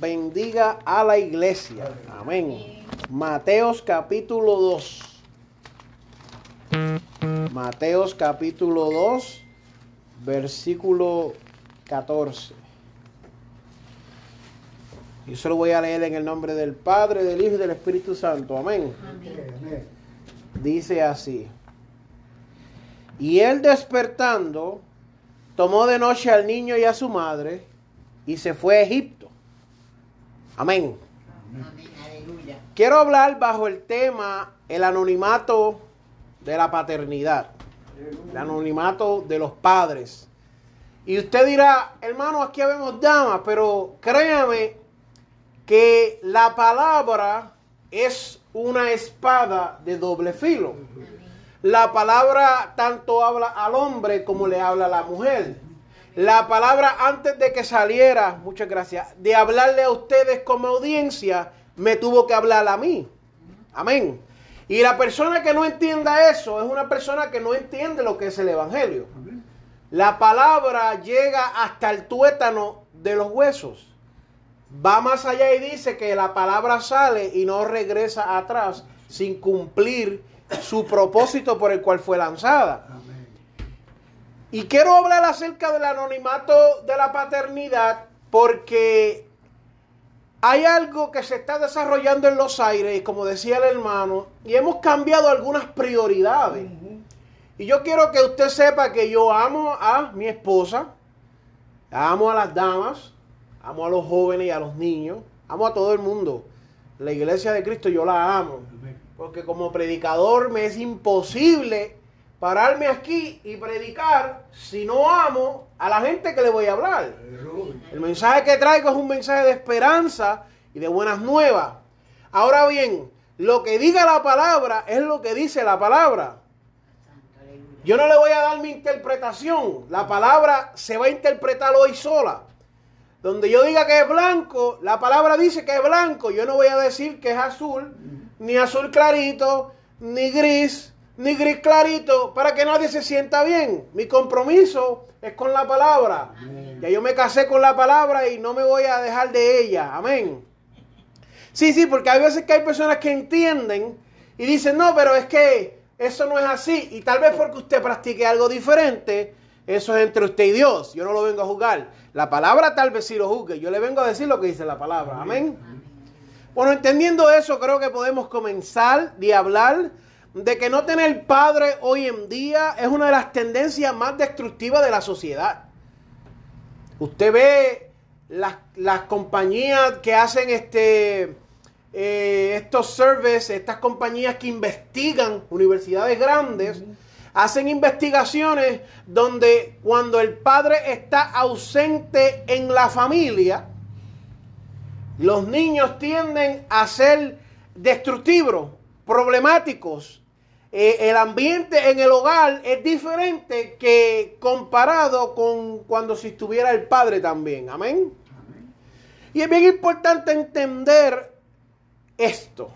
Bendiga a la iglesia. Amén. Mateos capítulo 2. Mateos capítulo 2, versículo 14. Yo se lo voy a leer en el nombre del Padre, del Hijo y del Espíritu Santo. Amén. Dice así. Y él despertando, tomó de noche al niño y a su madre y se fue a Egipto. Amén. Quiero hablar bajo el tema el anonimato de la paternidad, el anonimato de los padres. Y usted dirá, hermano, aquí vemos damas, pero créame que la palabra es una espada de doble filo. La palabra tanto habla al hombre como le habla a la mujer. La palabra antes de que saliera, muchas gracias, de hablarle a ustedes como audiencia, me tuvo que hablar a mí. Amén. Y la persona que no entienda eso es una persona que no entiende lo que es el Evangelio. La palabra llega hasta el tuétano de los huesos. Va más allá y dice que la palabra sale y no regresa atrás sin cumplir su propósito por el cual fue lanzada. Y quiero hablar acerca del anonimato de la paternidad porque hay algo que se está desarrollando en los aires, como decía el hermano, y hemos cambiado algunas prioridades. Y yo quiero que usted sepa que yo amo a mi esposa, amo a las damas, amo a los jóvenes y a los niños, amo a todo el mundo. La iglesia de Cristo yo la amo, porque como predicador me es imposible pararme aquí y predicar si no amo a la gente que le voy a hablar. El mensaje que traigo es un mensaje de esperanza y de buenas nuevas. Ahora bien, lo que diga la palabra es lo que dice la palabra. Yo no le voy a dar mi interpretación. La palabra se va a interpretar hoy sola. Donde yo diga que es blanco, la palabra dice que es blanco. Yo no voy a decir que es azul, ni azul clarito, ni gris, ni gris clarito para que nadie se sienta bien. Mi compromiso es con la palabra. Ya yo me casé con la palabra y no me voy a dejar de ella. Amén. Sí, sí, porque hay veces que hay personas que entienden y dicen, no, pero es que eso no es así. Y tal vez porque usted practique algo diferente, eso es entre usted y Dios. Yo no lo vengo a juzgar. La palabra tal vez sí lo juzgue. Yo le vengo a decir lo que dice la palabra. Amén. Bueno, entendiendo eso, creo que podemos comenzar de hablar de que no tener padre hoy en día es una de las tendencias más destructivas de la sociedad. Usted ve las, compañías que hacen este, eh, estos services, estas compañías que investigan universidades grandes, hacen investigaciones donde cuando el padre está ausente en la familia, los niños tienden a ser destructivos, problemáticos, eh, el ambiente en el hogar es diferente que comparado con cuando si estuviera el padre también. Amén. Y es bien importante entender esto.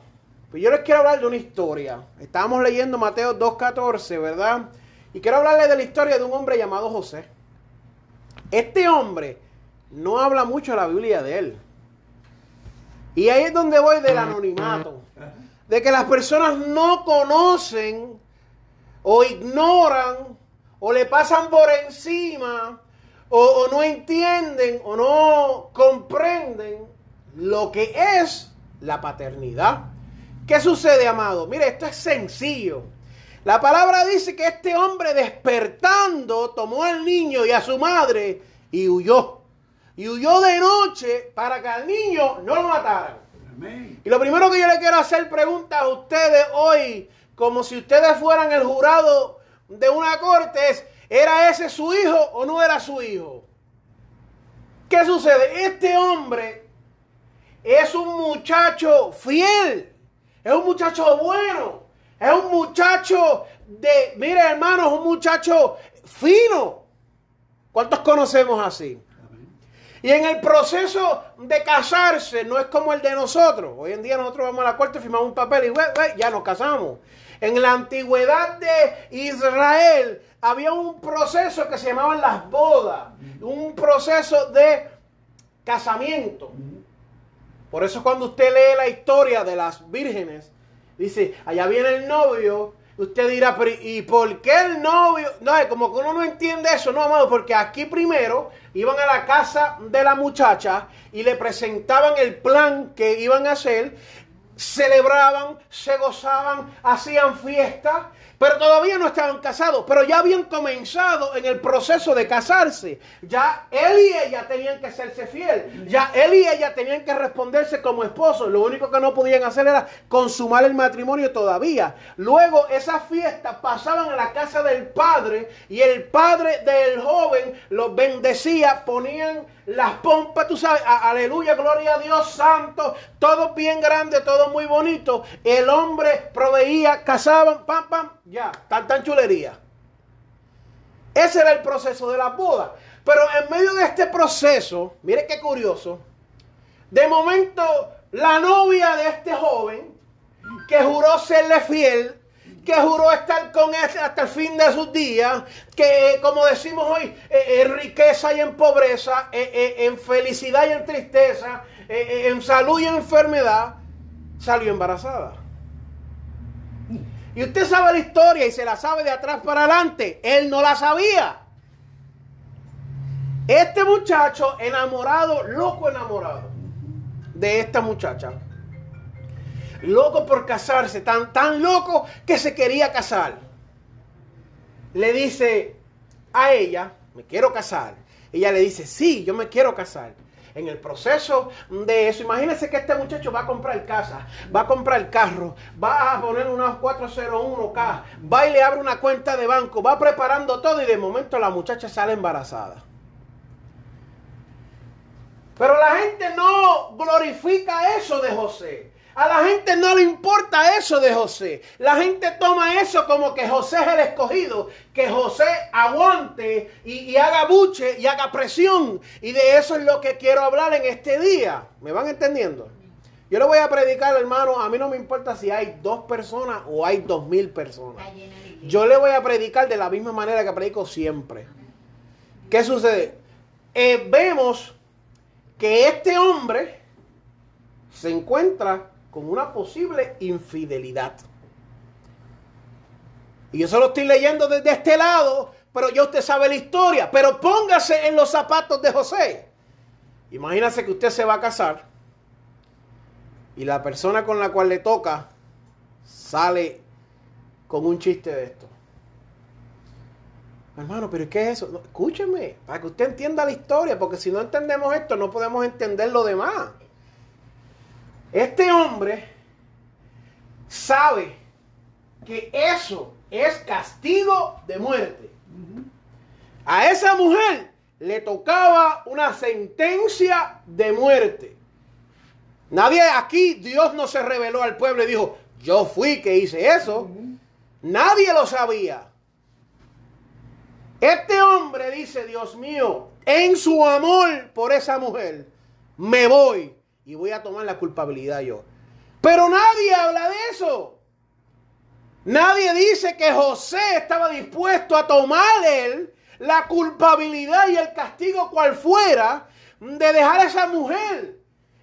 Pues yo les quiero hablar de una historia. Estábamos leyendo Mateo 2.14, ¿verdad? Y quiero hablarles de la historia de un hombre llamado José. Este hombre no habla mucho la Biblia de él. Y ahí es donde voy del anonimato de que las personas no conocen o ignoran o le pasan por encima o, no entienden o no comprenden lo que es la paternidad. ¿Qué sucede, amado? Mire, esto es sencillo. La palabra dice que este hombre despertando tomó al niño y a su madre y huyó. Y huyó de noche para que al niño no lo mataran. Y lo primero que yo le quiero hacer pregunta a ustedes hoy, como si ustedes fueran el jurado de una corte, es, ¿era ese su hijo o no era su hijo? ¿Qué sucede? Este hombre es un muchacho fiel, es un muchacho bueno, es un muchacho de, mire hermanos, un muchacho fino. ¿Cuántos conocemos así? Y en el proceso de casarse no es como el de nosotros. Hoy en día nosotros vamos a la corte, firmamos un papel y ya nos casamos. En la antigüedad de Israel había un proceso que se llamaban las bodas, un proceso de casamiento. Por eso cuando usted lee la historia de las vírgenes, dice, allá viene el novio, usted dirá, ¿y por qué el novio? No, como que uno no entiende eso, no, amado, porque aquí primero iban a la casa de la muchacha y le presentaban el plan que iban a hacer, celebraban, se gozaban, hacían fiesta pero todavía no estaban casados, pero ya habían comenzado en el proceso de casarse. Ya él y ella tenían que hacerse fiel. Ya él y ella tenían que responderse como esposos. Lo único que no podían hacer era consumar el matrimonio todavía. Luego esas fiestas pasaban a la casa del padre y el padre del joven los bendecía, ponían las pompas, tú sabes, aleluya, gloria a Dios santo, todo bien grande, todo muy bonito. El hombre proveía, casaban, pam, pam, ya, tan, tan chulería. Ese era el proceso de la boda. Pero en medio de este proceso, mire qué curioso, de momento la novia de este joven, que juró serle fiel, que juró estar con él hasta el fin de sus días, que eh, como decimos hoy, eh, en riqueza y en pobreza, eh, en felicidad y en tristeza, en salud y en enfermedad, salió embarazada. Y usted sabe la historia y se la sabe de atrás para adelante. Él no la sabía. Este muchacho enamorado, loco enamorado de esta muchacha loco por casarse, tan, tan loco que se quería casar. Le dice a ella, me quiero casar. Ella le dice, sí, yo me quiero casar. En el proceso de eso, imagínense que este muchacho va a comprar casa, va a comprar carro, va a poner unos 401k, va y le abre una cuenta de banco, va preparando todo y de momento la muchacha sale embarazada. Pero la gente no glorifica eso de José. A la gente no le importa eso de José. La gente toma eso como que José es el escogido, que José aguante y, haga buche y haga presión. Y de eso es lo que quiero hablar en este día. ¿Me van entendiendo? Yo le voy a predicar, hermano, a mí no me importa si hay dos personas o hay dos mil personas. Yo le voy a predicar de la misma manera que predico siempre. ¿Qué sucede? Eh, vemos que este hombre se encuentra con una posible infidelidad. Y yo solo estoy leyendo desde este lado, pero ya usted sabe la historia. Pero póngase en los zapatos de José. Imagínese que usted se va a casar y la persona con la cual le toca sale con un chiste de esto. Hermano, pero ¿qué es eso? escúcheme, para que usted entienda la historia, porque si no entendemos esto, no podemos entender lo demás. Este hombre sabe que eso es castigo de muerte. A esa mujer le tocaba una sentencia de muerte. Nadie aquí, Dios no se reveló al pueblo y dijo, yo fui que hice eso. Nadie lo sabía. Este hombre dice, Dios mío, en su amor por esa mujer, me voy y voy a tomar la culpabilidad yo. Pero nadie habla de eso. Nadie dice que José estaba dispuesto a tomar él la culpabilidad y el castigo cual fuera de dejar a esa mujer.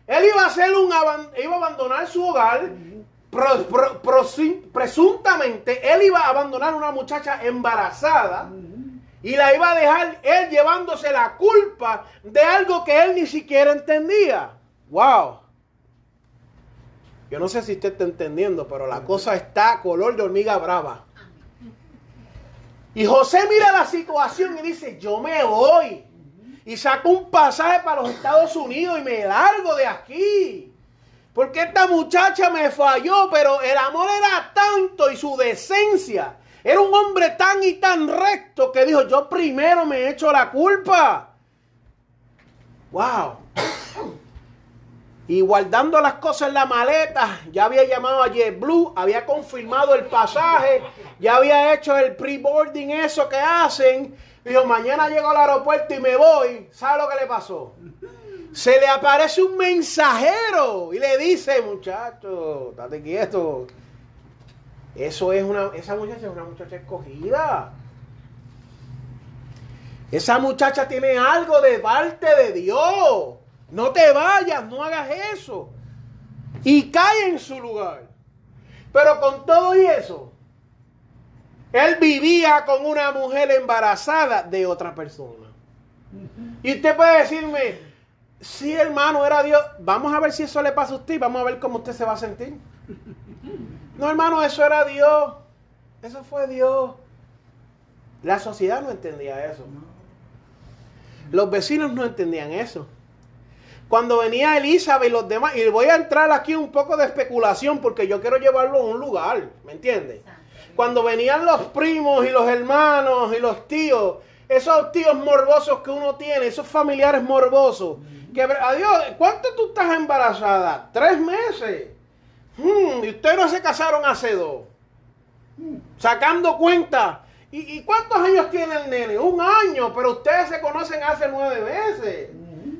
Él iba a hacer un iba a abandonar su hogar. presuntamente él iba a abandonar a una muchacha embarazada y la iba a dejar él llevándose la culpa de algo que él ni siquiera entendía. Wow. Yo no sé si usted está entendiendo, pero la cosa está color de hormiga brava. Y José mira la situación y dice, yo me voy. Y saco un pasaje para los Estados Unidos y me largo de aquí. Porque esta muchacha me falló, pero el amor era tanto y su decencia. Era un hombre tan y tan recto que dijo, yo primero me echo la culpa. Wow. Y guardando las cosas en la maleta, ya había llamado a JetBlue, había confirmado el pasaje, ya había hecho el pre-boarding, eso que hacen. Dijo, mañana llego al aeropuerto y me voy. ¿Sabe lo que le pasó? Se le aparece un mensajero y le dice, muchacho, date quieto. Eso es una, esa muchacha es una muchacha escogida. Esa muchacha tiene algo de parte de Dios. No te vayas, no hagas eso. Y cae en su lugar. Pero con todo y eso, él vivía con una mujer embarazada de otra persona. Y usted puede decirme, sí hermano, era Dios. Vamos a ver si eso le pasa a usted. Vamos a ver cómo usted se va a sentir. No hermano, eso era Dios. Eso fue Dios. La sociedad no entendía eso. Los vecinos no entendían eso. Cuando venía Elizabeth y los demás, y voy a entrar aquí un poco de especulación porque yo quiero llevarlo a un lugar, ¿me entiendes? Cuando venían los primos y los hermanos y los tíos, esos tíos morbosos que uno tiene, esos familiares morbosos, que adiós, ¿cuánto tú estás embarazada? Tres meses. Hmm, y ustedes no se casaron hace dos. Sacando cuenta. ¿Y, ¿Y cuántos años tiene el nene? Un año, pero ustedes se conocen hace nueve meses.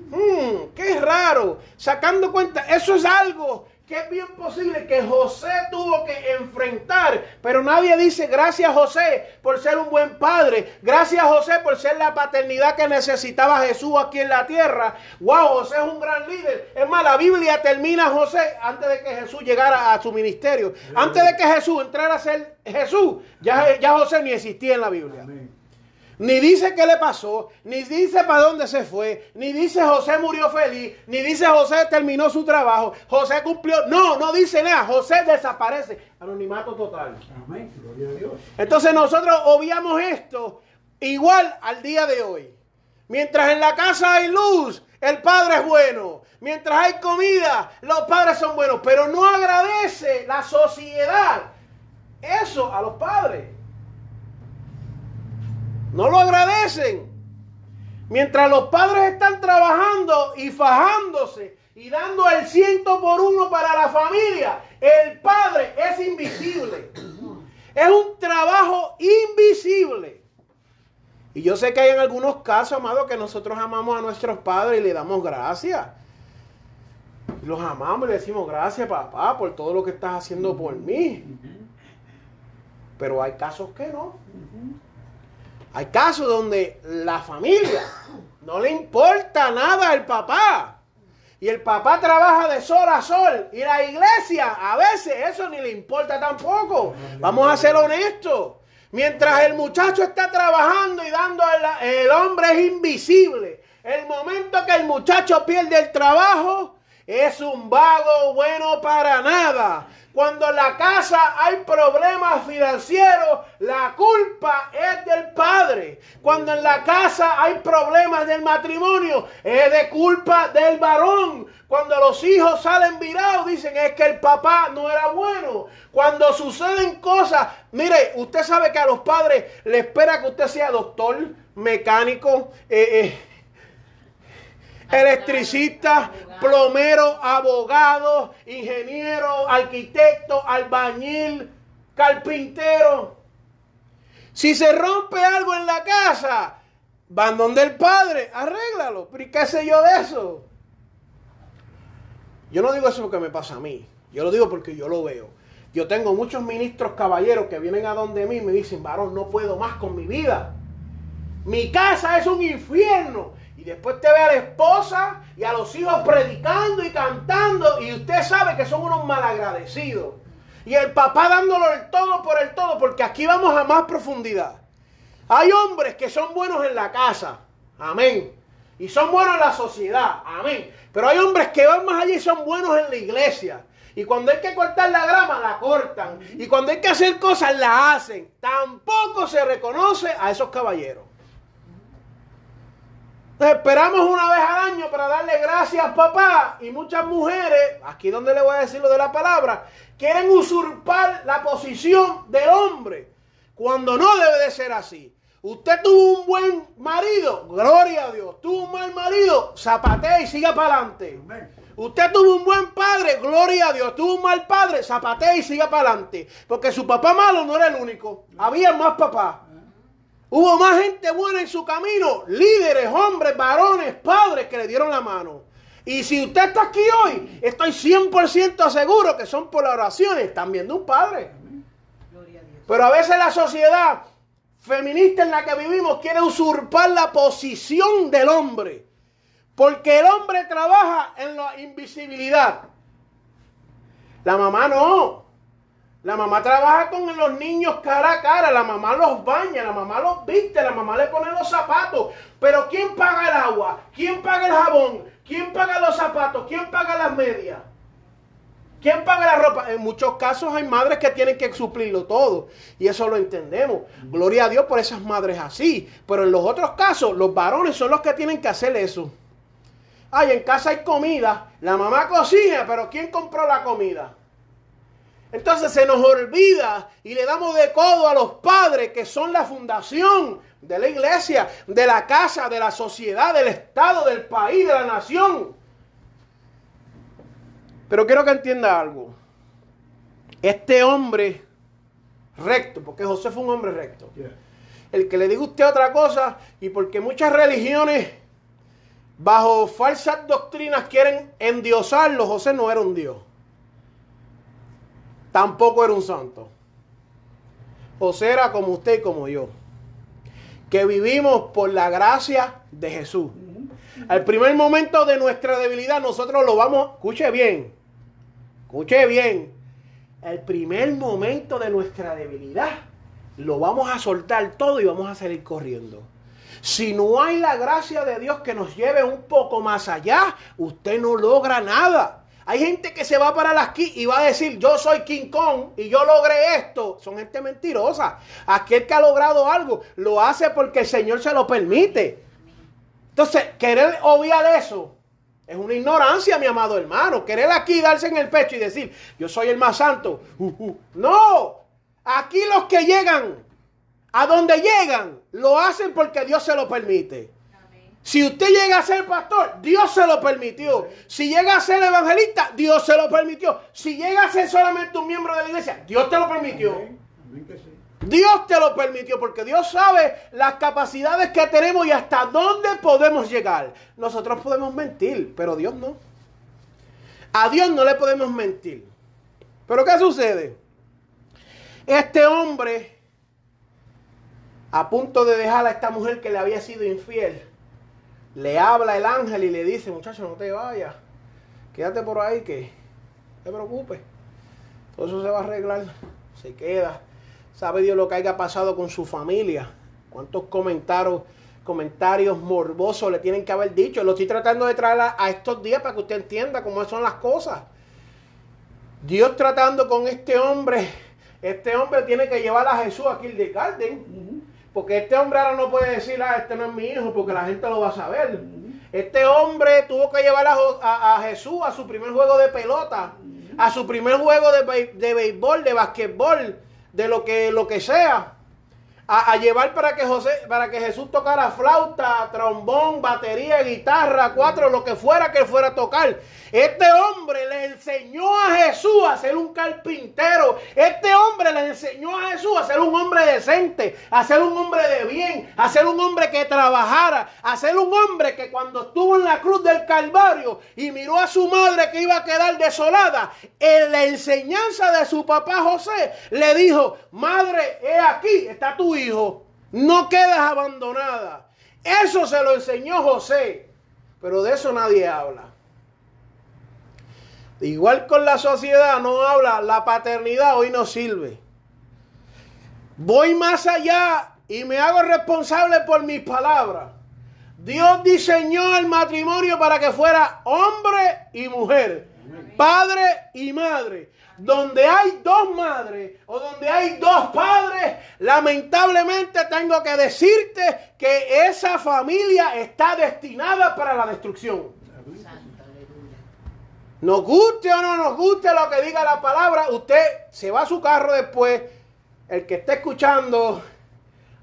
Hmm, qué raro. Sacando cuenta, eso es algo que es bien posible que José tuvo que enfrentar, pero nadie dice gracias José por ser un buen padre, gracias José por ser la paternidad que necesitaba Jesús aquí en la tierra. Wow, José es un gran líder. Es más, la Biblia termina José antes de que Jesús llegara a su ministerio, antes de que Jesús entrara a ser Jesús, ya, ya José ni existía en la Biblia. Ni dice qué le pasó, ni dice para dónde se fue, ni dice José murió feliz, ni dice José terminó su trabajo, José cumplió. No, no dice nada. José desaparece. Anonimato total. Amén. Gloria a Dios. Entonces nosotros obviamos esto igual al día de hoy. Mientras en la casa hay luz, el padre es bueno. Mientras hay comida, los padres son buenos. Pero no agradece la sociedad eso a los padres. No lo agradecen. Mientras los padres están trabajando y fajándose y dando el ciento por uno para la familia, el padre es invisible. Es un trabajo invisible. Y yo sé que hay en algunos casos, amado, que nosotros amamos a nuestros padres y le damos gracias. Los amamos y le decimos gracias, papá, por todo lo que estás haciendo por mí. Pero hay casos que no. Hay casos donde la familia no le importa nada al papá. Y el papá trabaja de sol a sol. Y la iglesia, a veces eso ni le importa tampoco. Vamos a ser honestos. Mientras el muchacho está trabajando y dando el, el hombre es invisible. El momento que el muchacho pierde el trabajo, es un vago bueno para nada. Cuando en la casa hay problemas financieros, la culpa es del padre. Cuando en la casa hay problemas del matrimonio, es de culpa del varón. Cuando los hijos salen virados, dicen es que el papá no era bueno. Cuando suceden cosas, mire, usted sabe que a los padres le espera que usted sea doctor, mecánico, eh, eh electricista, plomero, abogado, ingeniero, arquitecto, albañil, carpintero. Si se rompe algo en la casa, van donde el padre, arréglalo. Pero qué sé yo de eso? Yo no digo eso porque me pasa a mí. Yo lo digo porque yo lo veo. Yo tengo muchos ministros caballeros que vienen a donde mí y me dicen, varón, no puedo más con mi vida. Mi casa es un infierno. Después te ve a la esposa y a los hijos predicando y cantando y usted sabe que son unos malagradecidos. Y el papá dándolo el todo por el todo, porque aquí vamos a más profundidad. Hay hombres que son buenos en la casa, amén. Y son buenos en la sociedad, amén. Pero hay hombres que van más allá y son buenos en la iglesia. Y cuando hay que cortar la grama, la cortan. Y cuando hay que hacer cosas, la hacen. Tampoco se reconoce a esos caballeros. Esperamos una vez al año para darle gracias papá y muchas mujeres, aquí donde le voy a decir lo de la palabra, quieren usurpar la posición del hombre cuando no debe de ser así. Usted tuvo un buen marido, gloria a Dios. Tuvo un mal marido, zapatea y siga para adelante. Usted tuvo un buen padre, gloria a Dios. Tuvo un mal padre, zapatea y siga para adelante. Porque su papá malo no era el único. Había más papás. Hubo más gente buena en su camino, líderes, hombres, varones, padres que le dieron la mano. Y si usted está aquí hoy, estoy 100% seguro que son por las oraciones también de un padre. Pero a veces la sociedad feminista en la que vivimos quiere usurpar la posición del hombre. Porque el hombre trabaja en la invisibilidad. La mamá no. La mamá trabaja con los niños cara a cara, la mamá los baña, la mamá los viste, la mamá le pone los zapatos. Pero ¿quién paga el agua? ¿Quién paga el jabón? ¿Quién paga los zapatos? ¿Quién paga las medias? ¿Quién paga la ropa? En muchos casos hay madres que tienen que suplirlo todo. Y eso lo entendemos. Gloria a Dios por esas madres así. Pero en los otros casos, los varones son los que tienen que hacer eso. Ay, en casa hay comida. La mamá cocina, pero ¿quién compró la comida? Entonces se nos olvida y le damos de codo a los padres que son la fundación de la iglesia, de la casa, de la sociedad, del Estado, del país, de la nación. Pero quiero que entienda algo. Este hombre recto, porque José fue un hombre recto. El que le diga usted otra cosa y porque muchas religiones bajo falsas doctrinas quieren endiosarlo, José no era un dios tampoco era un santo. José era como usted y como yo, que vivimos por la gracia de Jesús. Al primer momento de nuestra debilidad, nosotros lo vamos, escuche bien, escuche bien, el primer momento de nuestra debilidad, lo vamos a soltar todo y vamos a salir corriendo. Si no hay la gracia de Dios que nos lleve un poco más allá, usted no logra nada. Hay gente que se va para las aquí y va a decir, yo soy King Kong y yo logré esto. Son gente mentirosa. Aquel que ha logrado algo lo hace porque el Señor se lo permite. Entonces, querer obviar eso es una ignorancia, mi amado hermano. Querer aquí darse en el pecho y decir, yo soy el más santo. Uh, uh. No, aquí los que llegan, a donde llegan, lo hacen porque Dios se lo permite. Si usted llega a ser pastor, Dios se lo permitió. Si llega a ser evangelista, Dios se lo permitió. Si llega a ser solamente un miembro de la iglesia, Dios te lo permitió. Dios te lo permitió porque Dios sabe las capacidades que tenemos y hasta dónde podemos llegar. Nosotros podemos mentir, pero Dios no. A Dios no le podemos mentir. Pero ¿qué sucede? Este hombre, a punto de dejar a esta mujer que le había sido infiel, le habla el ángel y le dice, muchacho, no te vayas, quédate por ahí que te preocupes, todo eso se va a arreglar, se queda. Sabe Dios lo que haya pasado con su familia, cuántos comentarios, comentarios morbosos le tienen que haber dicho. Lo estoy tratando de traer a, estos días para que usted entienda cómo son las cosas. Dios tratando con este hombre, este hombre tiene que llevar a Jesús a Garden porque este hombre ahora no puede decir, ah, este no es mi hijo, porque la gente lo va a saber. Este hombre tuvo que llevar a, Jesús a su primer juego de pelota, a su primer juego de, de béisbol, de basquetbol, de lo que, lo que sea a, llevar para que José, para que Jesús tocara flauta, trombón, batería, guitarra, cuatro, lo que fuera que fuera a tocar. Este hombre le enseñó a Jesús a ser un carpintero. Este hombre le enseñó a Jesús a ser un hombre decente, a ser un hombre de bien, a ser un hombre que trabajara, a ser un hombre que cuando estuvo en la cruz del Calvario y miró a su madre que iba a quedar desolada, en la enseñanza de su papá José le dijo, madre, he aquí, está tu hijo, no quedas abandonada. Eso se lo enseñó José, pero de eso nadie habla. Igual con la sociedad no habla, la paternidad hoy no sirve. Voy más allá y me hago responsable por mis palabras. Dios diseñó el matrimonio para que fuera hombre y mujer. padre y madre. Donde hay dos madres o donde hay dos padres, lamentablemente tengo que decirte que esa familia está destinada para la destrucción. Nos guste o no nos guste lo que diga la palabra, usted se va a su carro después, el que esté escuchando,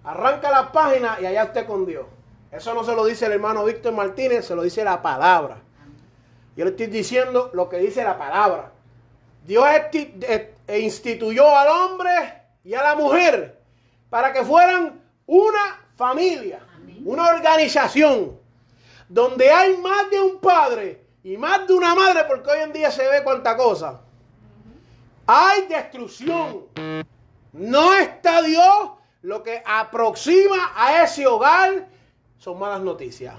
arranca la página y allá usted con Dios. Eso no se lo dice el hermano Víctor Martínez, se lo dice la palabra. Yo le estoy diciendo lo que dice la palabra. Dios e, instituyó al hombre y a la mujer para que fueran una familia, una organización, donde hay más de un padre y más de una madre, porque hoy en día se ve cuánta cosa. Hay destrucción. No está Dios. Lo que aproxima a ese hogar son malas noticias.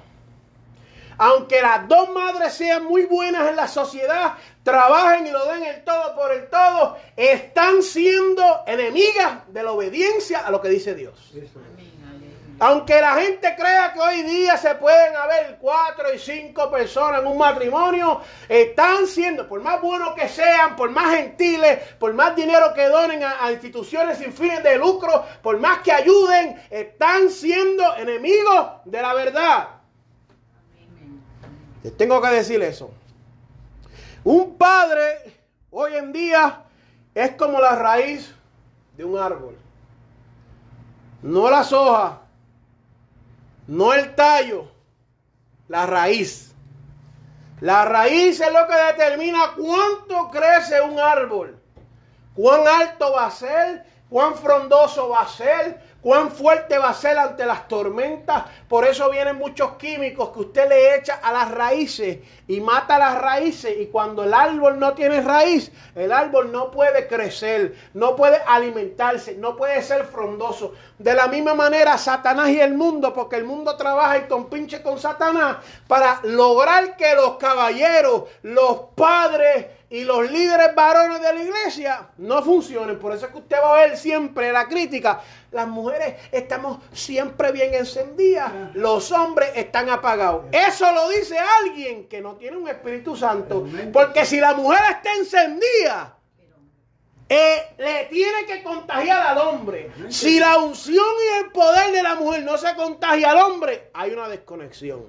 Aunque las dos madres sean muy buenas en la sociedad, trabajen y lo den el todo por el todo, están siendo enemigas de la obediencia a lo que dice Dios. Aunque la gente crea que hoy día se pueden haber cuatro y cinco personas en un matrimonio, están siendo, por más buenos que sean, por más gentiles, por más dinero que donen a, instituciones sin fines de lucro, por más que ayuden, están siendo enemigos de la verdad. Tengo que decir eso. Un padre hoy en día es como la raíz de un árbol. No las hojas, no el tallo, la raíz. La raíz es lo que determina cuánto crece un árbol, cuán alto va a ser, cuán frondoso va a ser, cuán fuerte va a ser ante las tormentas. Por eso vienen muchos químicos que usted le echa a las raíces y mata las raíces. Y cuando el árbol no tiene raíz, el árbol no puede crecer, no puede alimentarse, no puede ser frondoso. De la misma manera, Satanás y el mundo, porque el mundo trabaja y compinche con Satanás para lograr que los caballeros, los padres, y los líderes varones de la iglesia no funcionen. Por eso es que usted va a ver siempre la crítica. Las mujeres estamos siempre bien encendidas, los hombres están apagados. Eso lo dice alguien que no tiene un Espíritu Santo. Porque si la mujer está encendida, eh, le tiene que contagiar al hombre. Si la unción y el poder de la mujer no se contagia al hombre, hay una desconexión.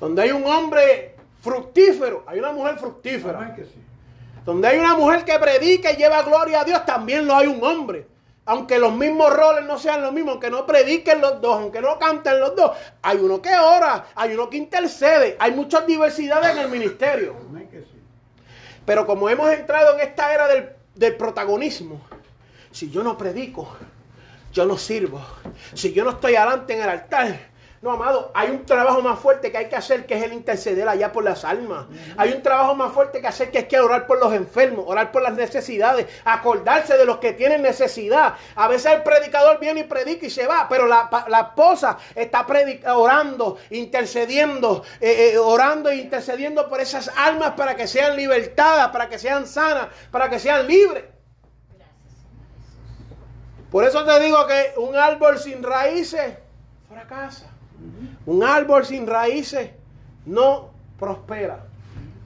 Donde hay un hombre fructífero. Hay una mujer fructífera. Donde hay una mujer que predica y lleva gloria a Dios, también lo hay un hombre. Aunque los mismos roles no sean los mismos, aunque no prediquen los dos, aunque no canten los dos, hay uno que ora, hay uno que intercede, hay muchas diversidades en el ministerio. Pero como hemos entrado en esta era del, del protagonismo, si yo no predico, yo no sirvo. Si yo no estoy adelante en el altar, no, amado, hay un trabajo más fuerte que hay que hacer, que es el interceder allá por las almas. Hay un trabajo más fuerte que hacer, que es que orar por los enfermos, orar por las necesidades, acordarse de los que tienen necesidad. A veces el predicador viene y predica y se va, pero la, esposa está orando, intercediendo, eh, eh, orando e intercediendo por esas almas para que sean libertadas, para que sean sanas, para que sean libres. Por eso te digo que un árbol sin raíces fracasa. Un árbol sin raíces no prospera.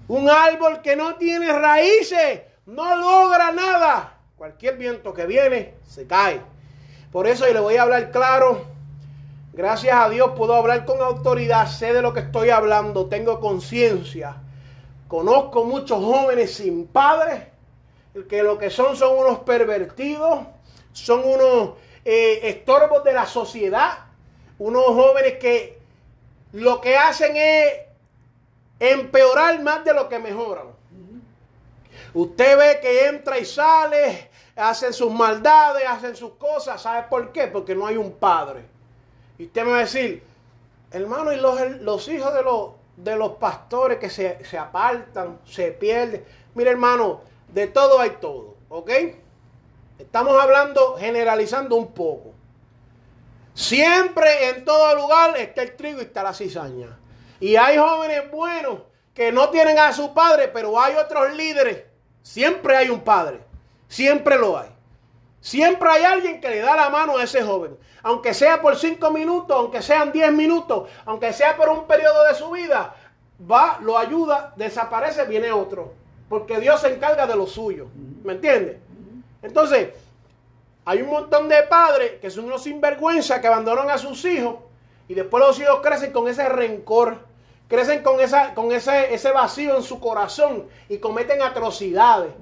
Un árbol que no tiene raíces no logra nada. Cualquier viento que viene se cae. Por eso yo le voy a hablar claro. Gracias a Dios puedo hablar con autoridad. Sé de lo que estoy hablando. Tengo conciencia. Conozco muchos jóvenes sin padres. Que lo que son son unos pervertidos. Son unos eh, estorbos de la sociedad unos jóvenes que lo que hacen es empeorar más de lo que mejoran. Usted ve que entra y sale, hacen sus maldades, hacen sus cosas. ¿Sabe por qué? Porque no hay un padre. Y usted me va a decir, hermano, y los, hijos de los, de los pastores que se, se apartan, se pierden. Mire, hermano, de todo hay todo, ¿ok? Estamos hablando, generalizando un poco. Siempre en todo lugar está el trigo y está la cizaña. Y hay jóvenes buenos que no tienen a su padre, pero hay otros líderes. Siempre hay un padre. Siempre lo hay. Siempre hay alguien que le da la mano a ese joven. Aunque sea por cinco minutos, aunque sean diez minutos, aunque sea por un periodo de su vida. va, lo ayuda, desaparece, viene otro. Porque Dios se encarga de lo suyo. ¿Me entiendes? Entonces, hay un montón de padres que son unos sinvergüenza que abandonan a sus hijos y después los hijos crecen con ese rencor, crecen con, esa, con ese, ese vacío en su corazón y cometen atrocidades.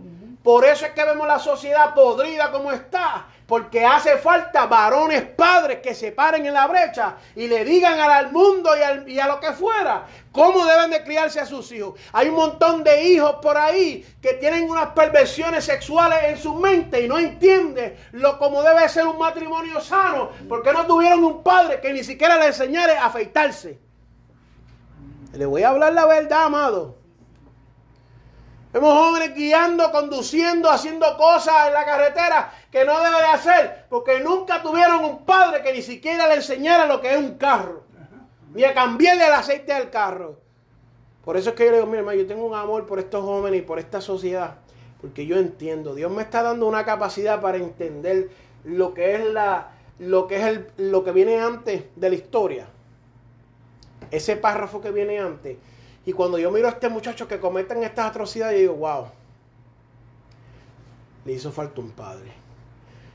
Por eso es que vemos la sociedad podrida como está, porque hace falta varones padres que se paren en la brecha y le digan al mundo y, a lo que fuera cómo deben de criarse a sus hijos. Hay un montón de hijos por ahí que tienen unas perversiones sexuales en su mente y no entienden lo como debe ser un matrimonio sano, porque no tuvieron un padre que ni siquiera le enseñara a afeitarse. Le voy a hablar la verdad, amado. Vemos jóvenes guiando, conduciendo, haciendo cosas en la carretera que no debe de hacer, porque nunca tuvieron un padre que ni siquiera le enseñara lo que es un carro, ni a cambiarle el aceite del carro. Por eso es que yo le digo, hermano, yo tengo un amor por estos jóvenes y por esta sociedad, porque yo entiendo, Dios me está dando una capacidad para entender lo que es la, lo que es el, lo que viene antes de la historia. Ese párrafo que viene antes y cuando yo miro a este muchacho que cometen estas atrocidades, yo digo, wow, le hizo falta un padre.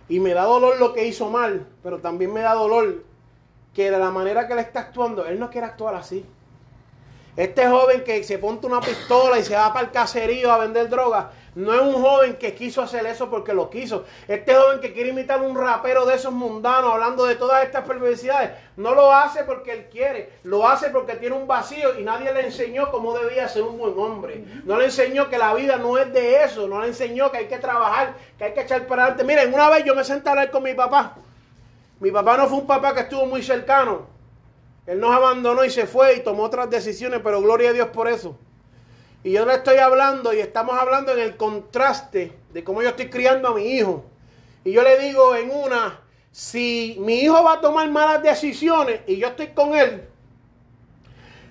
Y me da dolor lo que hizo mal, pero también me da dolor que de la manera que él está actuando, él no quiere actuar así. Este joven que se ponte una pistola y se va para el caserío a vender droga, no es un joven que quiso hacer eso porque lo quiso. Este joven que quiere imitar a un rapero de esos mundanos hablando de todas estas perversidades, no lo hace porque él quiere, lo hace porque tiene un vacío y nadie le enseñó cómo debía ser un buen hombre. No le enseñó que la vida no es de eso, no le enseñó que hay que trabajar, que hay que echar para adelante. Miren, una vez yo me senté a hablar con mi papá. Mi papá no fue un papá que estuvo muy cercano. Él nos abandonó y se fue y tomó otras decisiones, pero gloria a Dios por eso. Y yo le estoy hablando y estamos hablando en el contraste de cómo yo estoy criando a mi hijo. Y yo le digo en una, si mi hijo va a tomar malas decisiones y yo estoy con él,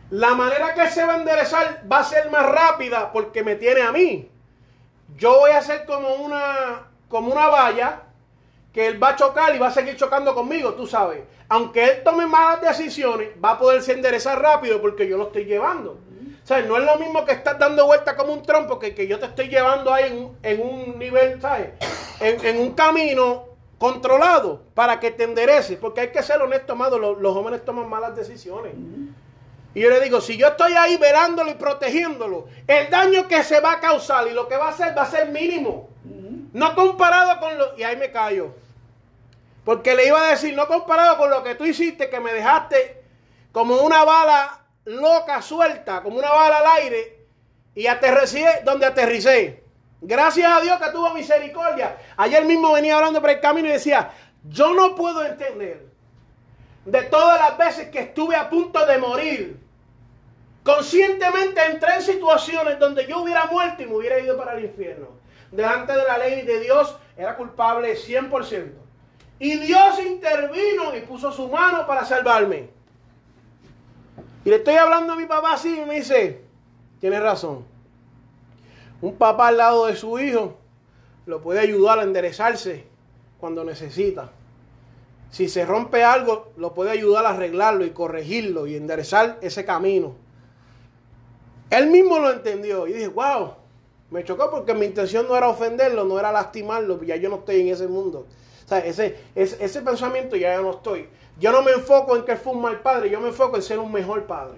la manera que se va a enderezar va a ser más rápida porque me tiene a mí. Yo voy a ser como una, como una valla que él va a chocar y va a seguir chocando conmigo, tú sabes. Aunque él tome malas decisiones, va a poderse enderezar rápido porque yo lo estoy llevando. O sea, no es lo mismo que estar dando vuelta como un trompo que, que yo te estoy llevando ahí en, un nivel, ¿sabes? En, un camino controlado para que te endereces. Porque hay que ser honesto, amado, los, los jóvenes toman malas decisiones. Y yo le digo, si yo estoy ahí velándolo y protegiéndolo, el daño que se va a causar y lo que va a hacer va a ser mínimo. No comparado con lo... Y ahí me callo. Porque le iba a decir, no comparado con lo que tú hiciste, que me dejaste como una bala loca suelta, como una bala al aire, y aterricé donde aterricé. Gracias a Dios que tuvo misericordia. Ayer mismo venía hablando por el camino y decía, yo no puedo entender de todas las veces que estuve a punto de morir. Conscientemente entré en situaciones donde yo hubiera muerto y me hubiera ido para el infierno. Delante de la ley de Dios era culpable 100%. Y Dios intervino y puso su mano para salvarme. Y le estoy hablando a mi papá así y me dice, tienes razón. Un papá al lado de su hijo lo puede ayudar a enderezarse cuando necesita. Si se rompe algo, lo puede ayudar a arreglarlo y corregirlo y enderezar ese camino. Él mismo lo entendió y dije, wow, me chocó porque mi intención no era ofenderlo, no era lastimarlo, ya yo no estoy en ese mundo. O sea, ese, ese, pensamiento ya no estoy. Yo no me enfoco en que fue un mal padre, yo me enfoco en ser un mejor padre.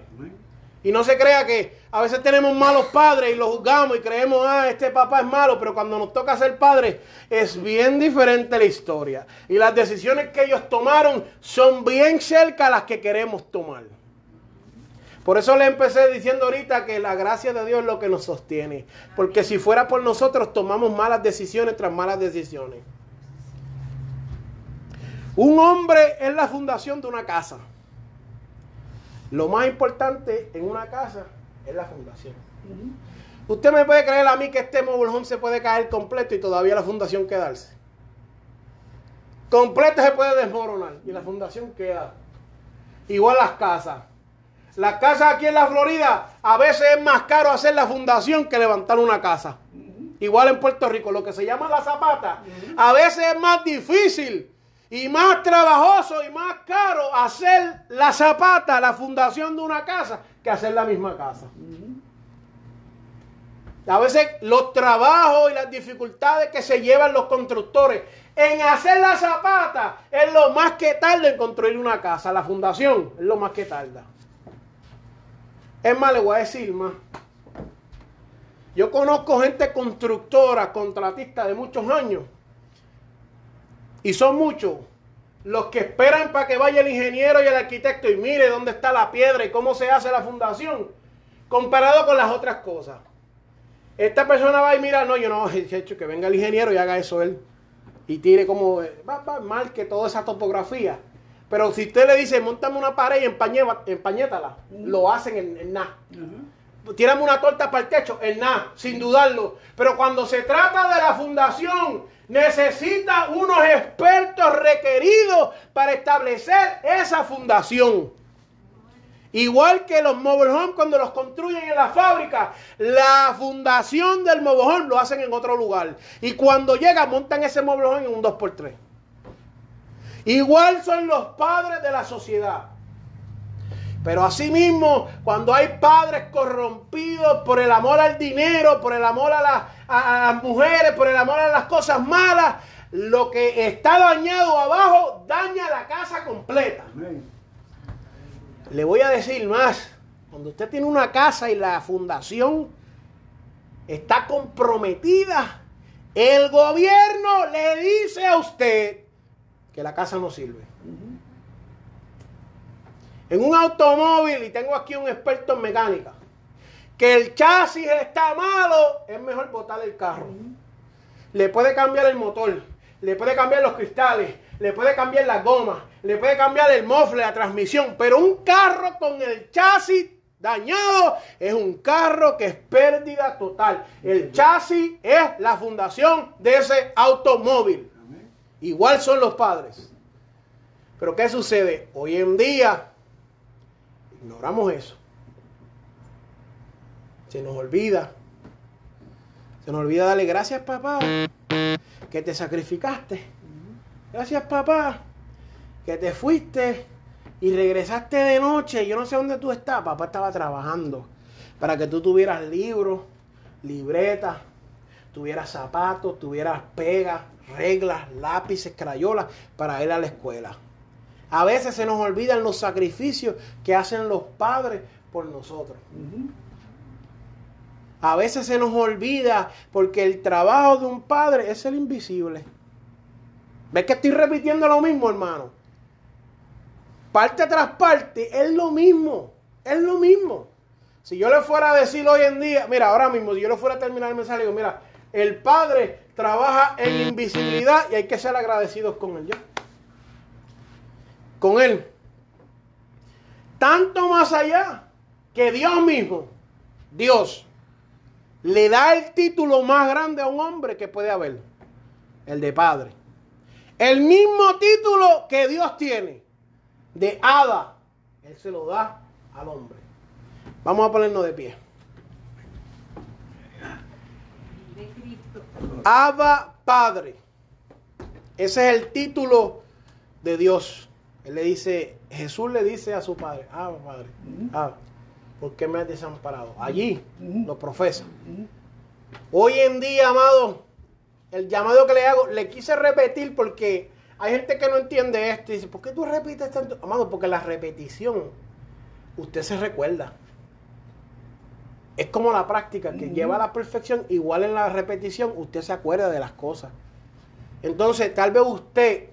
Y no se crea que a veces tenemos malos padres y los juzgamos y creemos, ah, este papá es malo, pero cuando nos toca ser padres es bien diferente la historia. Y las decisiones que ellos tomaron son bien cerca a las que queremos tomar. Por eso le empecé diciendo ahorita que la gracia de Dios es lo que nos sostiene. Porque si fuera por nosotros tomamos malas decisiones tras malas decisiones. Un hombre es la fundación de una casa. Lo más importante en una casa es la fundación. Usted me puede creer a mí que este mobile se puede caer completo y todavía la fundación quedarse. Completo se puede desmoronar y la fundación queda. Igual las casas. Las casas aquí en la Florida a veces es más caro hacer la fundación que levantar una casa. Igual en Puerto Rico, lo que se llama la zapata, a veces es más difícil y más trabajoso y más caro hacer la zapata, la fundación de una casa, que hacer la misma casa. A veces los trabajos y las dificultades que se llevan los constructores en hacer la zapata es lo más que tarda en construir una casa. La fundación es lo más que tarda. Es más, le voy a decir más. Yo conozco gente constructora, contratista de muchos años. Y son muchos los que esperan para que vaya el ingeniero y el arquitecto y mire dónde está la piedra y cómo se hace la fundación, comparado con las otras cosas. Esta persona va y mira, no, yo no, hecho que venga el ingeniero y haga eso él. Y tire como, va, va mal que toda esa topografía. Pero si usted le dice, montame una pared y empañétala, lo hacen en, nada. Tírame una torta para el techo, en nada, sin dudarlo. Pero cuando se trata de la fundación, necesita unos expertos requeridos para establecer esa fundación. Igual que los mobile cuando los construyen en la fábrica, la fundación del mobile lo hacen en otro lugar. Y cuando llega montan ese mobile en un 2x3. Igual son los padres de la sociedad. Pero asimismo, cuando hay padres corrompidos por el amor al dinero, por el amor a, las mujeres, por el amor a las cosas malas, lo que está dañado abajo daña la casa completa. Le voy a decir más. Cuando usted tiene una casa y la fundación está comprometida, el gobierno le dice a usted que la casa no sirve. En un automóvil, y tengo aquí un experto en mecánica, que el chasis está malo, es mejor botar el carro. Le puede cambiar el motor, le puede cambiar los cristales, le puede cambiar las gomas, le puede cambiar el mofle, la transmisión, pero un carro con el chasis dañado es un carro que es pérdida total. El chasis es la fundación de ese automóvil. Igual son los padres. Pero ¿qué sucede? Hoy en día ignoramos eso. Se nos olvida. Se nos olvida darle gracias papá que te sacrificaste. Gracias papá que te fuiste y regresaste de noche. Yo no sé dónde tú estás. Papá estaba trabajando para que tú tuvieras libros, libretas, tuvieras zapatos, tuvieras pegas, reglas, lápices, crayolas para ir a la escuela. A veces se nos olvidan los sacrificios que hacen los padres por nosotros. A veces se nos olvida porque el trabajo de un padre es el invisible. ¿Ves que estoy repitiendo lo mismo, hermano? Parte tras parte es lo mismo. Es lo mismo. Si yo le fuera a decir hoy en día, mira, ahora mismo, si yo le fuera a terminar el mensaje, digo, mira, el padre trabaja en invisibilidad y hay que ser agradecidos con él. Con él. Tanto más allá que Dios mismo, Dios, le da el título más grande a un hombre que puede haber, el de padre. El mismo título que Dios tiene de Ada, Él se lo da al hombre. Vamos a ponernos de pie. Abba Padre. Ese es el título de Dios. Él le dice, Jesús le dice a su padre, Abba Padre, Abba, ¿por qué me has desamparado? Allí lo profesa. Hoy en día, amado, el llamado que le hago, le quise repetir porque hay gente que no entiende esto y dice, ¿por qué tú repites tanto? Amado, porque la repetición, usted se recuerda es como la práctica que lleva a la perfección, igual en la repetición usted se acuerda de las cosas. Entonces, tal vez usted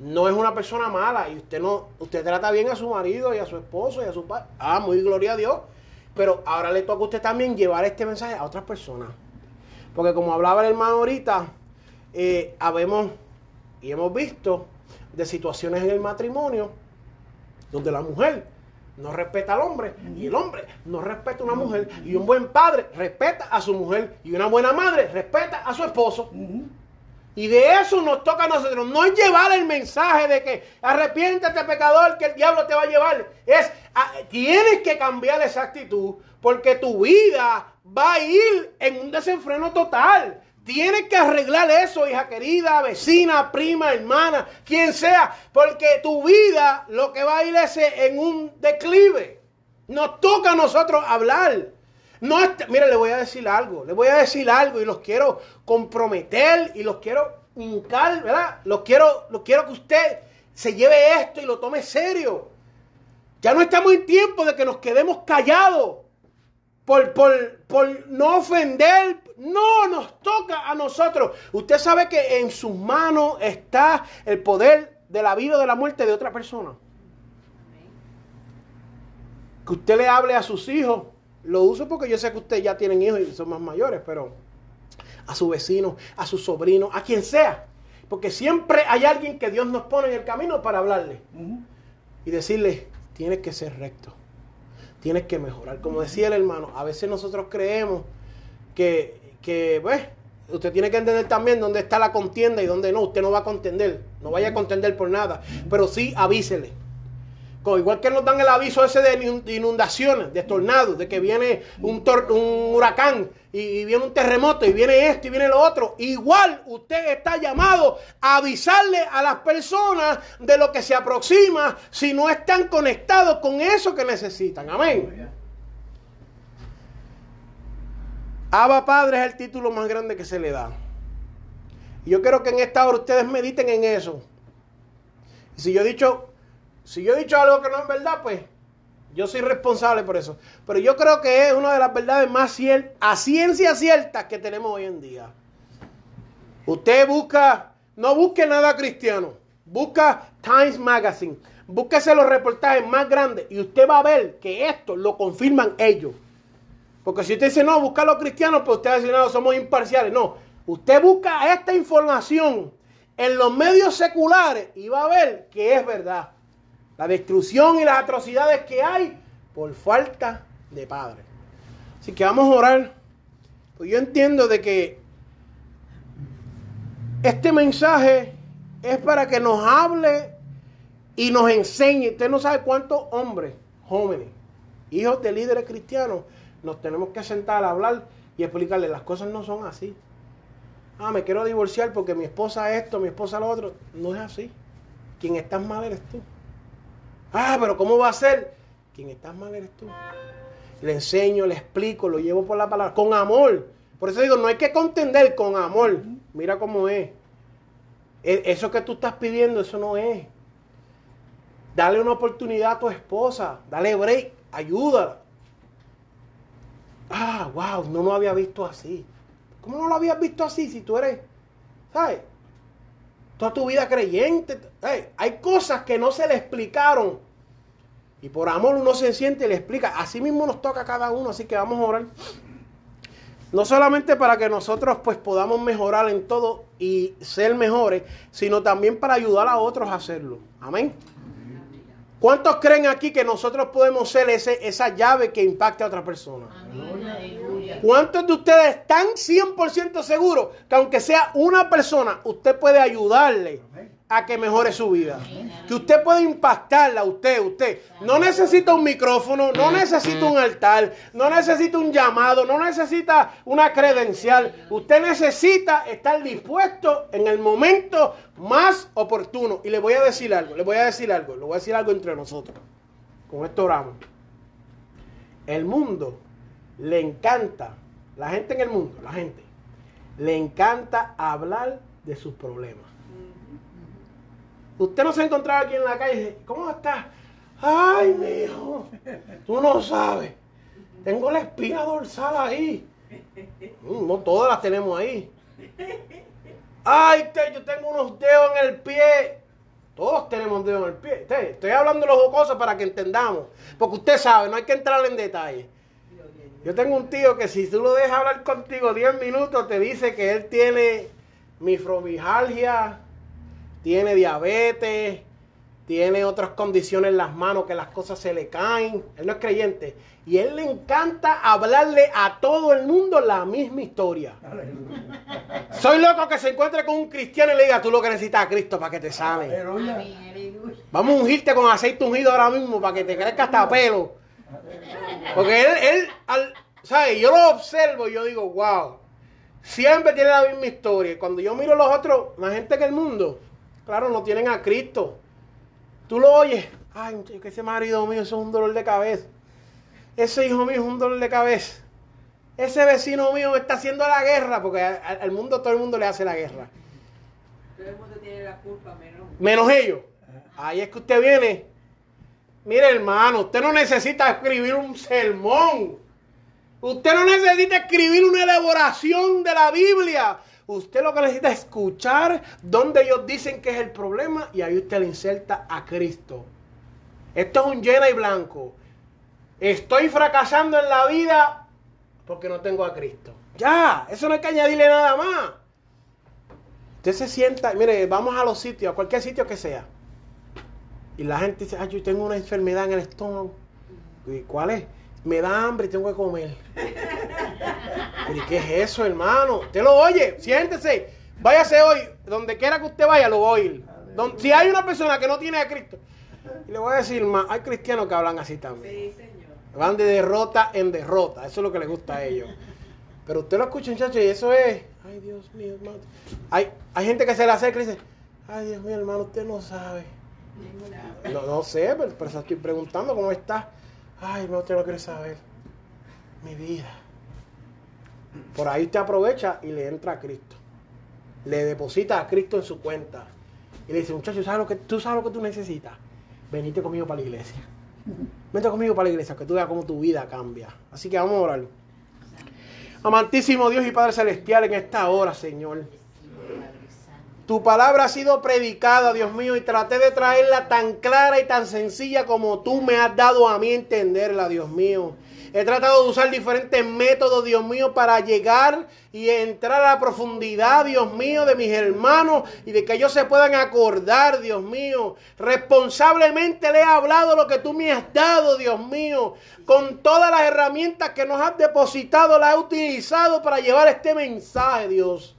no es una persona mala y usted no, usted trata bien a su marido y a su esposo y a su padre. Ah, muy gloria a Dios. Pero ahora le toca a usted también llevar este mensaje a otras personas. Porque como hablaba el hermano ahorita, eh, habemos y hemos visto de situaciones en el matrimonio donde la mujer no respeta al hombre y el hombre no respeta a una mujer y un buen padre respeta a su mujer y una buena madre respeta a su esposo. Y de eso nos toca a nosotros. No llevar el mensaje de que arrepiéntete pecador que el diablo te va a llevar. Es ah, tienes que cambiar esa actitud porque tu vida va a ir en un desenfreno total. Tienes que arreglar eso, hija querida, vecina, prima, hermana, quien sea, porque tu vida lo que va a ir es en un declive. Nos toca a nosotros hablar. No, mire, le voy a decir algo, le voy a decir algo y los quiero comprometer y los quiero hincar, ¿verdad? Los quiero, los quiero que usted se lleve esto y lo tome serio. Ya no estamos en tiempo de que nos quedemos callados por, por, no ofender. No, nos toca a nosotros. Usted sabe que en sus manos está el poder de la vida o de la muerte de otra persona. Que usted le hable a sus hijos. Lo uso porque yo sé que usted ya tienen hijos y son más mayores, pero a su vecino, a su sobrino, a quien sea. Porque siempre hay alguien que Dios nos pone en el camino para hablarle. Y decirle, tienes que ser recto tienes que mejorar. Como decía el hermano, a veces nosotros creemos que, que pues, usted tiene que entender también dónde está la contienda y dónde no. Usted no va a contender, no vaya a contender por nada, pero sí avísele igual que nos dan el aviso ese de inundaciones, de tornados, de que viene un, huracán y, viene un terremoto y viene esto y viene lo otro. Igual usted está llamado a avisarle a las personas de lo que se aproxima si no están conectados con eso que necesitan. Amén. Abba Padre es el título más grande que se le da. Y yo quiero que en esta hora ustedes mediten en eso. Si yo he dicho si yo he dicho algo que no es verdad, pues yo soy responsable por eso. Pero yo creo que es una de las verdades más ciertas, a ciencia cierta que tenemos hoy en día. Usted busca, no busque nada cristiano, busca Times Magazine, búsquese los reportajes más grandes y usted va a ver que esto lo confirman ellos. Porque si usted dice, no, busca a los cristianos, pues usted va a decir, no, somos imparciales. No, usted busca esta información en los medios seculares y va a ver que es verdad la destrucción y las atrocidades que hay por falta de padre. Así que vamos a orar. Pues yo entiendo de que este mensaje es para que nos hable y nos enseñe. Usted no sabe cuántos hombres, jóvenes, hijos de líderes cristianos, nos tenemos que sentar a hablar y explicarle las cosas no son así. Ah, me quiero divorciar porque mi esposa esto, mi esposa lo otro. No es así. Quien está mal eres tú. Ah, pero ¿cómo va a ser? Quien estás mal eres tú. Le enseño, le explico, lo llevo por la palabra, con amor. Por eso digo, no hay que contender con amor. Mira cómo es. E, eso que tú estás pidiendo, eso no es. Dale una oportunidad a tu esposa. Dale break. Ayúdala. Ah, wow, no lo había visto así. ¿Cómo no lo habías visto así si tú eres, ¿sabes? Toda tu vida creyente. hay cosas que no se le explicaron. Y por amor uno se siente y le explica. Así mismo nos toca a cada uno, así que vamos a orar. No solamente para que nosotros pues podamos mejorar en todo y ser mejores, sino también para ayudar a otros a hacerlo. Amén. ¿Cuántos creen aquí que nosotros podemos ser ese, esa llave que impacte a otra persona? ¿Cuántos de ustedes están 100% seguros que aunque sea una persona, usted puede ayudarle a que mejore su vida? Que usted puede impactarla, usted, usted. No necesita un micrófono, no necesita un altar, no necesita un llamado, no necesita una credencial. Usted necesita estar dispuesto en el momento más oportuno. Y le voy a decir algo, le voy a decir algo, le voy a decir algo entre nosotros. Con esto oramos. El mundo le encanta, la gente en el mundo, la gente, le encanta hablar de sus problemas. Usted no se ha encontrado aquí en la calle y dice, ¿cómo estás? Ay, mi hijo, tú no sabes. Tengo la espina dorsal ahí. Mm, no todas las tenemos ahí. Ay, yo tengo unos dedos en el pie. Todos tenemos dedos en el pie. Estoy hablando de los jocosos para que entendamos. Porque usted sabe, no hay que entrar en detalle. Yo tengo un tío que si tú lo dejas hablar contigo 10 minutos, te dice que él tiene mifrobijalgia, tiene diabetes, tiene otras condiciones en las manos que las cosas se le caen. Él no es creyente. Y él le encanta hablarle a todo el mundo la misma historia. Soy loco que se encuentre con un cristiano y le diga, tú lo que necesitas a Cristo para que te sane. Vamos a ungirte con aceite ungido ahora mismo para que te crezca hasta pelo. Porque él, él al, ¿sabes? Yo lo observo y yo digo, wow. siempre tiene la misma historia. Cuando yo miro los otros, la gente que el mundo, claro, no tienen a Cristo. Tú lo oyes, ay, que ese marido mío eso es un dolor de cabeza. Ese hijo mío es un dolor de cabeza. Ese vecino mío está haciendo la guerra, porque al mundo todo el mundo le hace la guerra. Todo el mundo tiene la culpa, menos. Menos ellos. Ahí es que usted viene. Mire, hermano, usted no necesita escribir un sermón. Usted no necesita escribir una elaboración de la Biblia. Usted lo que necesita es escuchar donde ellos dicen que es el problema y ahí usted le inserta a Cristo. Esto es un llena y blanco. Estoy fracasando en la vida porque no tengo a Cristo. Ya, eso no hay que añadirle nada más. Usted se sienta, mire, vamos a los sitios, a cualquier sitio que sea. Y la gente dice, ay, yo tengo una enfermedad en el estómago. ¿Y cuál es? Me da hambre y tengo que comer. ¿Pero qué es eso, hermano? Usted lo oye, siéntese. Váyase hoy, donde quiera que usted vaya, lo va a oír. si hay una persona que no tiene a Cristo, y le voy a decir más, hay cristianos que hablan así también. Van de derrota en derrota, eso es lo que les gusta a ellos. Pero usted lo escucha, muchachos, y eso es, ay Dios mío, hermano. Hay, hay gente que se le acerca y dice, ay Dios mío, hermano, usted no sabe. No, no sé, pero, pero estoy preguntando cómo está. Ay, no, usted no quiere saber. Mi vida. Por ahí usted aprovecha y le entra a Cristo. Le deposita a Cristo en su cuenta. Y le dice, muchacho, ¿sabes lo que, ¿tú sabes lo que tú necesitas? Venite conmigo para la iglesia. Vente conmigo para la iglesia, que tú veas cómo tu vida cambia. Así que vamos a orar. Amantísimo Dios y Padre Celestial, en esta hora, Señor. Tu palabra ha sido predicada, Dios mío, y traté de traerla tan clara y tan sencilla como tú me has dado a mí entenderla, Dios mío. He tratado de usar diferentes métodos, Dios mío, para llegar y entrar a la profundidad, Dios mío, de mis hermanos y de que ellos se puedan acordar, Dios mío. Responsablemente le he hablado lo que tú me has dado, Dios mío. Con todas las herramientas que nos has depositado, las he utilizado para llevar este mensaje, Dios.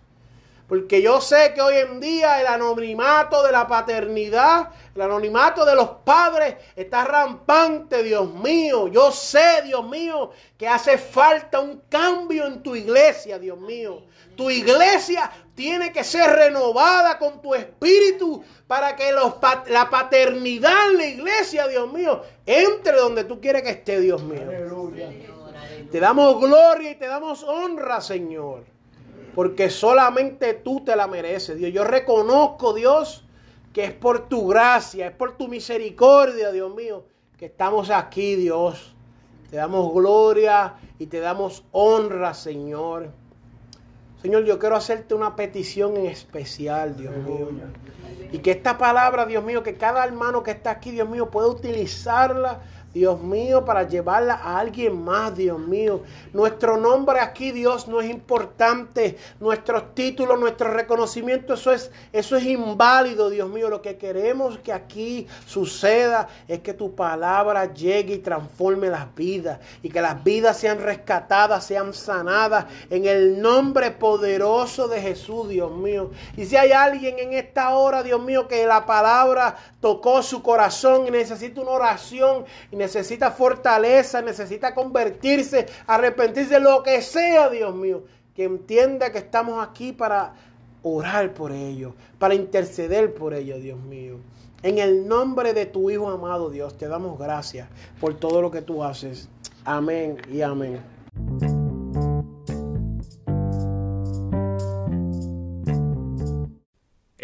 Porque yo sé que hoy en día el anonimato de la paternidad, el anonimato de los padres está rampante, Dios mío. Yo sé, Dios mío, que hace falta un cambio en tu iglesia, Dios mío. Tu iglesia tiene que ser renovada con tu espíritu para que los, la paternidad en la iglesia, Dios mío, entre donde tú quieres que esté, Dios mío. Te damos gloria y te damos honra, Señor porque solamente tú te la mereces, Dios. Yo reconozco, Dios, que es por tu gracia, es por tu misericordia, Dios mío, que estamos aquí, Dios. Te damos gloria y te damos honra, Señor. Señor, yo quiero hacerte una petición en especial, Dios mío. Y que esta palabra, Dios mío, que cada hermano que está aquí, Dios mío, pueda utilizarla Dios mío, para llevarla a alguien más, Dios mío. Nuestro nombre aquí, Dios, no es importante. Nuestros títulos, nuestro reconocimiento, eso es, eso es inválido, Dios mío. Lo que queremos que aquí suceda es que tu palabra llegue y transforme las vidas. Y que las vidas sean rescatadas, sean sanadas en el nombre poderoso de Jesús, Dios mío. Y si hay alguien en esta hora, Dios mío, que la palabra tocó su corazón y necesita una oración necesita fortaleza, necesita convertirse, arrepentirse, lo que sea, Dios mío, que entienda que estamos aquí para orar por ellos, para interceder por ellos, Dios mío. En el nombre de tu Hijo amado, Dios, te damos gracias por todo lo que tú haces. Amén y amén.